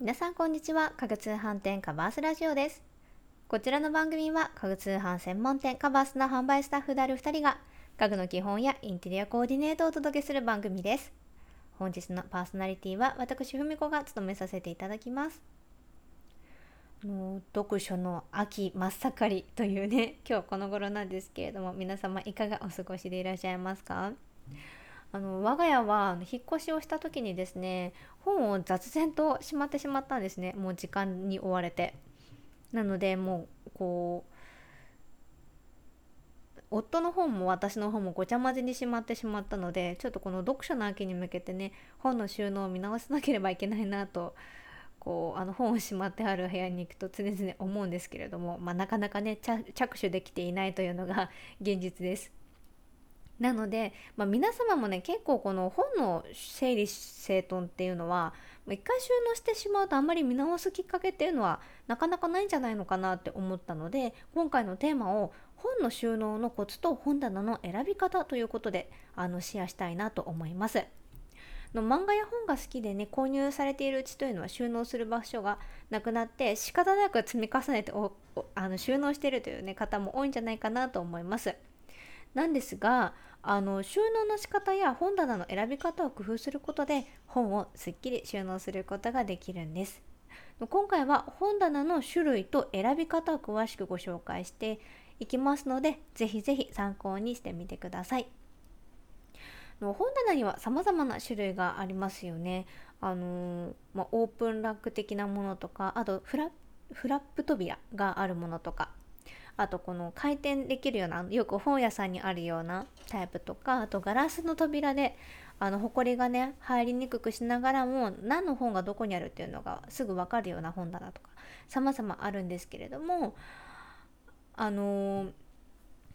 皆さんこんにちは。家具通販店カバースラジオです。こちらの番組は家具通販専門店カバースの販売スタッフである2人が家具の基本やインテリアコーディネートをお届けする番組です。本日のパーソナリティは私ふみこが務めさせていただきます。もう読書の秋真っ盛りというね今日この頃なんですけれども皆様いかがお過ごしでいらっしゃいますか？あの我が家は引っ越しをした時にですね本を雑然としまってしまったんですねもう時間に追われてなのでもうこう夫の本も私の本もごちゃ混ぜにしまってしまったのでちょっとこの読書の秋に向けてね本の収納を見直さなければいけないなとこうあの本をしまってある部屋に行くと常々思うんですけれども、まあ、なかなかね着手できていないというのが現実です。なので、まあ、皆様もね結構この本の整理整頓っていうのは一回収納してしまうとあんまり見直すきっかけっていうのはなかなかないんじゃないのかなって思ったので今回のテーマを本の収納のコツと本棚の選び方ということであのシェアしたいなと思います。の漫画や本が好きでね購入されているうちというのは収納する場所がなくなって仕方なく積み重ねてあの収納しているという、ね、方も多いんじゃないかなと思います。なんですがあの収納の仕方や本棚の選び方を工夫することで本をすっきり収納することができるんです。今回は本棚の種類と選び方を詳しくご紹介していきますのでぜひぜひ参考にしてみてください。本棚には様々な種類がありますよね。あのー、まあ、オープンラック的なものとかあとフラップ扉があるものとかあとこの回転できるようなよく本屋さんにあるようなタイプとかあとガラスの扉であの埃がね入りにくくしながらも何の本がどこにあるっていうのがすぐ分かるような本棚とか様々あるんですけれどもあのー、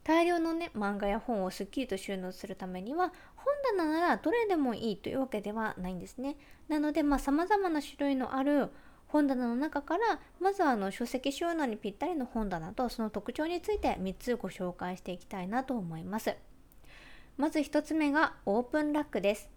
大量のね漫画や本をすっきりと収納するためには本棚ならどれでもいいというわけではないんですね。なのでまあ様々な種類のある本棚の中からまずはあの書籍収納にぴったりの本棚とその特徴について3つご紹介していきたいなと思います。まず1つ目がオープンラックです。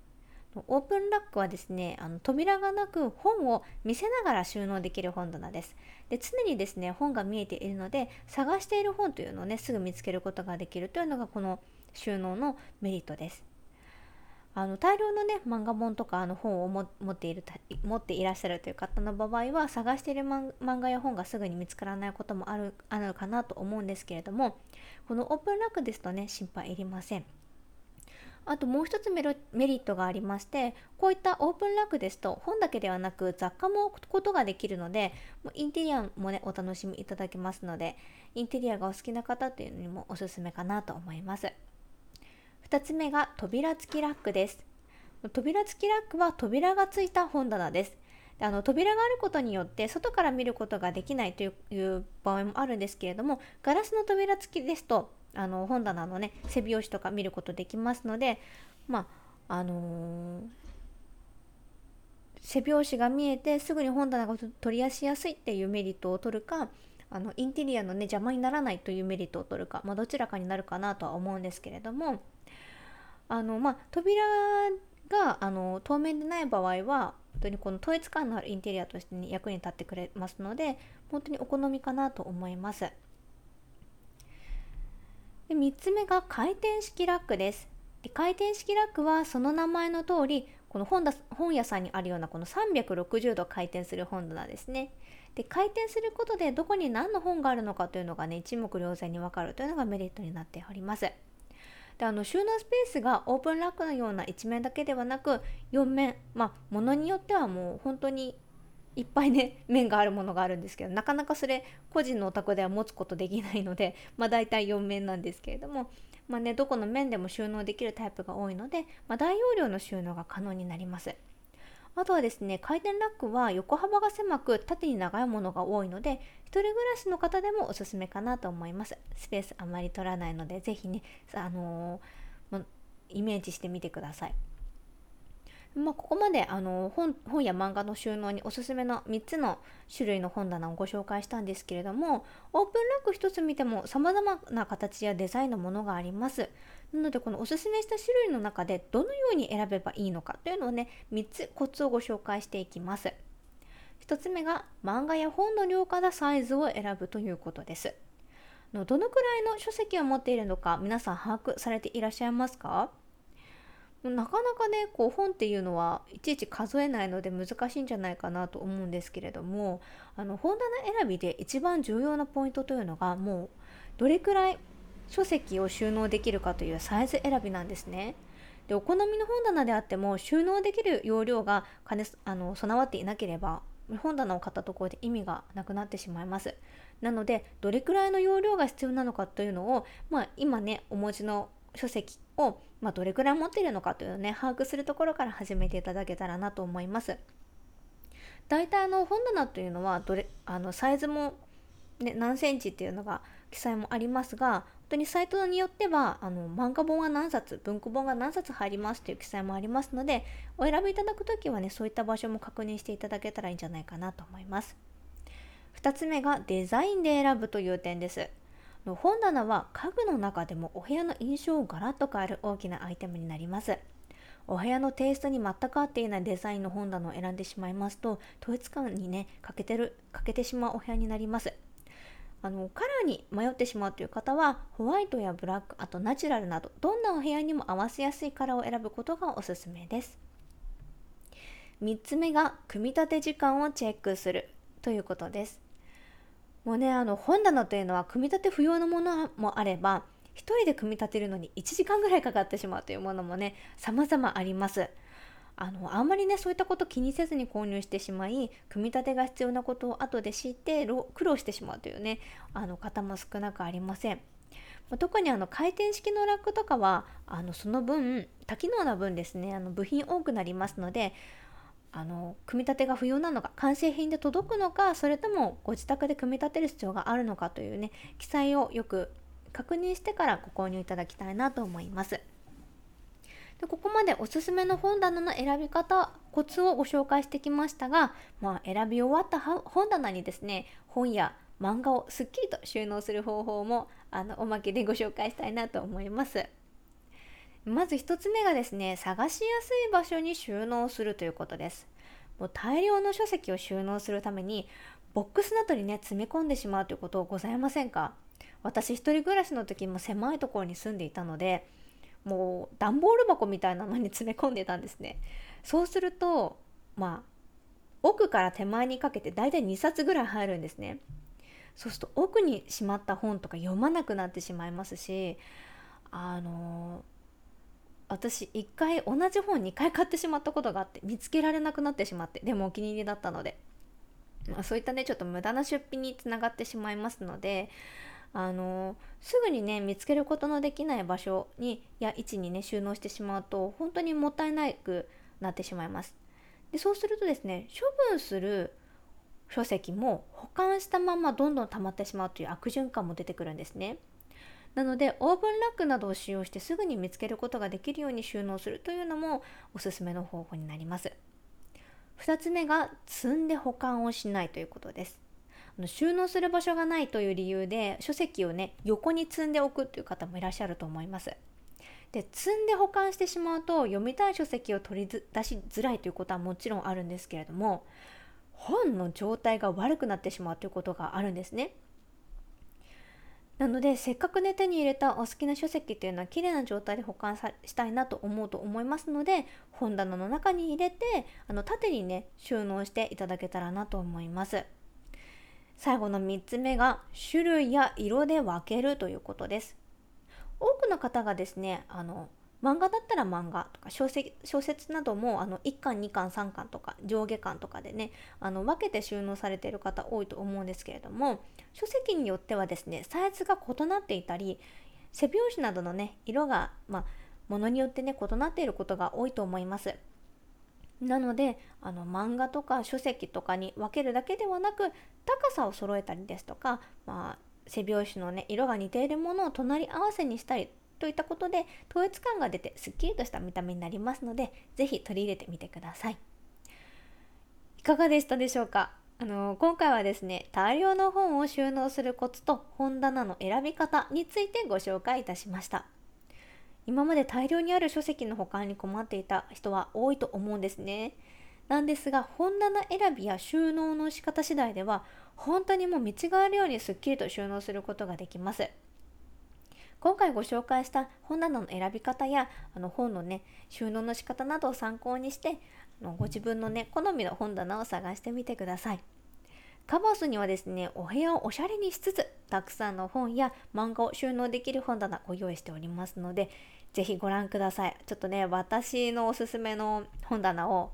オープンラックはですねあの扉がなく本を見せながら収納できる本棚ですで常にですね本が見えているので探している本というのをねすぐ見つけることができるというのがこの収納のメリットですあの大量のね漫画本とかあの本を持っている持っていらっしゃるという方の場合は探している漫画や本がすぐに見つからないこともあるあるかなと思うんですけれどもこのオープンラックですとね心配いりません。あともう一つメリットがありましてこういったオープンラックですと本だけではなく雑貨も置くことができるのでインテリアもねお楽しみいただけますのでインテリアがお好きな方というのにもおすすめかなと思います。2つ目が扉付きラックです。扉付きラックは扉がついた本棚です。あの扉があることによって外から見ることができないという場合もあるんですけれどもガラスの扉付きですとあの本棚のね背表紙とか見ることできますのでまああのー、背表紙が見えてすぐに本棚が取り出しやすいっていうメリットを取るかあのインテリアのね邪魔にならないというメリットを取るか、まあ、どちらかになるかなとは思うんですけれどもあのまあ扉があの透明でない場合は本当にこの統一感のあるインテリアとして、ね、役に立ってくれますので本当にお好みかなと思います。で3つ目が回転式ラックです。で回転式ラックはその名前の通りこの本だ本屋さんにあるようなこの360度回転する本棚ですね。で回転することでどこに何の本があるのかというのがね一目瞭然にわかるというのがメリットになっております。であの収納スペースがオープンラックのような一面だけではなく4面まあものによってはもう本当にいっぱいね 面があるものがあるんですけどなかなかそれ個人のお宅では持つことできないので まあ大体4面なんですけれどもまあねどこの面でも収納できるタイプが多いので、まあ、大容量の収納が可能になります。あとはですね回転ラックは横幅が狭く縦に長いものが多いので一人暮らしの方でもおすすめかなと思います。スペースあまり取らないので是非ねあのー、イメージしてみてください。まあ、ここまであの本本や漫画の収納におすすめの3つの種類の本棚をご紹介したんですけれどもオープンラック1つ見ても様々な形やデザインのものがあります。なのでこのおすすめした種類の中でどのように選べばいいのかというのをね3つコツをご紹介していきます。1つ目が漫画や本の量からサイズを選ぶということです。のどのくらいの書籍を持っているのか皆さん把握されていらっしゃいますか？なかなかねこう本っていうのはいちいち数えないので難しいんじゃないかなと思うんですけれどもあの本棚選びで一番重要なポイントというのがもうどれくらい書籍を収納できるかというサイズ選びなんですね。でお好みの本棚であっても収納できる容量が兼ねあの備わっていなければ本棚を買ったところで意味がなくなってしまいます。なのでどれくらいの容量が必要なのかというのを、まあ、今ねお持ちの書籍を、まあ、どれくらい持っているのかというのをね把握するところから始めていただけたらなと思います。大体の本棚というのはどれあのサイズも、ね、何センチっていうのが記載もありますが当にサイトによってはあの漫画本が何冊文庫本が何冊入りますという記載もありますのでお選びいただく時はねそういった場所も確認していただけたらいいんじゃないかなと思います。2つ目がデザインで選ぶという点です。本棚は家具の中でもお部屋の印象をガラッと変える大きなアイテムになります。お部屋のテイストに全く合っていないデザインの本棚を選んでしまいますと統一感にね欠けてる欠けてしまうお部屋になります。あのカラーに迷ってしまうという方はホワイトやブラックあとナチュラルなどどんなお部屋にも合わせやすいカラーを選ぶことがおすすめです。3つ目が組み立て時間をチェックするということです。もうねあの本棚というのは組み立て不要のものもあれば1人で組み立てるのに1時間ぐらいかかってしまうというものもね様々あります。あのあんまりねそういったこと気にせずに購入してしまい組み立てが必要なことを後で知って苦労してしまうというねあの方も少なくありません。特にあの回転式のラックとかはあのその分多機能な分ですねあの部品多くなりますのであの組み立てが不要なのか完成品で届くのかそれともご自宅で組み立てる必要があるのかというね記載をよく確認してからご購入いただきたいなと思います。でここまでおすすめの本棚の選び方コツをご紹介してきましたが、まあ、選び終わった本棚にですね本や漫画をすっきりと収納する方法もあのおまけでご紹介したいなと思います。まず1つ目がですね探しやすい場所に収納するということです。もう大量の書籍を収納するためにボックスなどにね詰め込んでしまうということございませんか？私一人暮らしの時も狭いところに住んでいたのでもう段ボール箱みたいなのに詰め込んでたんですね。そうするとまあ奥から手前にかけてだいたい2冊ぐらい入るんですね。そうすると奥にしまった本とか読まなくなってしまいますしあの私1回同じ本2回買ってしまったことがあって見つけられなくなってしまってでもお気に入りだったので、まあ、そういったねちょっと無駄な出費につながってしまいますのであのすぐにね見つけることのできない場所にや位置にね収納してしまうと本当にもったいなくなってしまいます。でそうするとですね処分する書籍も保管したままどんどん溜まってしまうという悪循環も出てくるんですね。なのでオーブンラックなどを使用してすぐに見つけることができるように収納するというのもおすすめの方法になります。2つ目が積んで保管をしないということです。収納する場所がないという理由で書籍をね横に積んでおくという方もいらっしゃると思います。で積んで保管してしまうと読みたい書籍を取り出しづらいということはもちろんあるんですけれども本の状態が悪くなってしまうということがあるんですね。なのでせっかくね手に入れたお好きな書籍っていうのは綺麗な状態で保管したいなと思うと思いますので本棚の中に入れてあの縦にね収納していただけたらなと思います。最後の3つ目が種類や色で分けるということです。多くの方がですねあの漫画だったら漫画とか小説小説などもあの1巻2巻3巻とか上下巻とかでねあの分けて収納されている方多いと思うんですけれども書籍によってはですねサイズが異なっていたり背表紙などのね色がまあものによってね異なっていることが多いと思います。なのであの漫画とか書籍とかに分けるだけではなく高さを揃えたりですとか、まあ、背表紙のね色が似ているものを隣り合わせにしたりといったことで統一感が出てすっきりとした見た目になりますので是非取り入れてみてください。いかがでしたでしょうか？あの今回はですね大量の本を収納するコツと本棚の選び方についてご紹介いたしました。今まで大量にある書籍の保管に困っていた人は多いと思うんですね。なんですが本棚選びや収納の仕方次第では本当にもう見違えるようにすっきりと収納することができます今回ご紹介した本棚の選び方やあの本のね収納の仕方などを参考にしてあのご自分のね好みの本棚を探してみてくださいカバースにはですねお部屋をおしゃれにしつつたくさんの本や漫画を収納できる本棚ご用意しておりますのでぜひご覧ください。ちょっとね私のおすすめの本棚を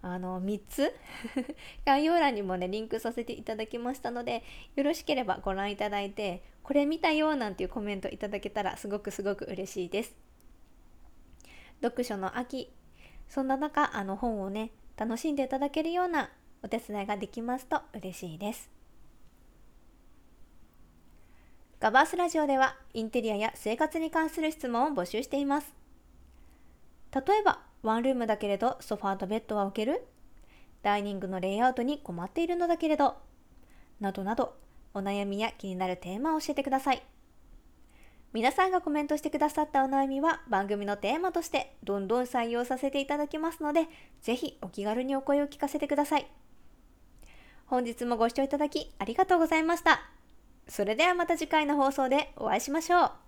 あの3つ？概要欄にもねリンクさせていただきましたのでよろしければご覧いただいてこれ見たよなんていうコメントいただけたらすごくすごく嬉しいです。読書の秋。そんな中あの本をね楽しんでいただけるようなお手伝いができますと嬉しいです。ガバースラジオではインテリアや生活に関する質問を募集しています。例えばワンルームだけれどソファーとベッドは置ける。ダイニングのレイアウトに困っているのだけれど。などなどお悩みや気になるテーマを教えてください。皆さんがコメントしてくださったお悩みは番組のテーマとしてどんどん採用させていただきますのでぜひお気軽にお声を聞かせてください。本日もご視聴いただきありがとうございました。それではまた次回の放送でお会いしましょう。